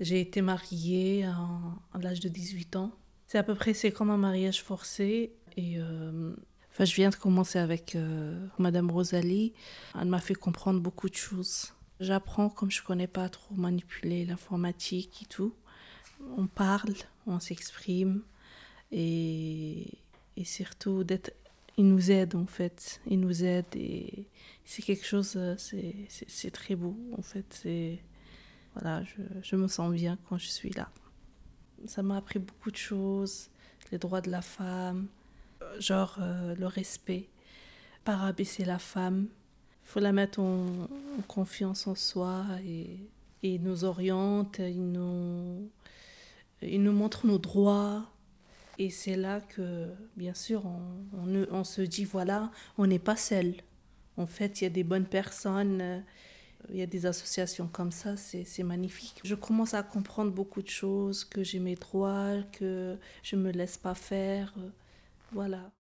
J'ai été mariée à, l'âge de 18 ans. C'est à peu près, c'est comme un mariage forcé. Et euh, enfin, je viens de commencer avec euh, Madame Rosalie. Elle m'a fait comprendre beaucoup de choses. J'apprends comme je connais pas trop manipuler l'informatique et tout. On parle, on s'exprime et, et surtout d'être il nous aide en fait. Il nous aide et c'est quelque chose, euh, c'est très beau en fait. Voilà, je, je, me sens bien quand je suis là. Ça m'a appris beaucoup de choses, les droits de la femme, genre euh, le respect, pas rabaisser la femme. Faut la mettre en, confiance en soi et, et il nous oriente, il nous, il nous montre nos droits et c'est là que, bien sûr, on, on, on se dit, voilà, on n'est pas seul. En fait, il y a des bonnes personnes, il y a des associations comme ça, c'est magnifique. Je commence à comprendre beaucoup de choses, que j'ai mes droits, que je ne me laisse pas faire. Voilà.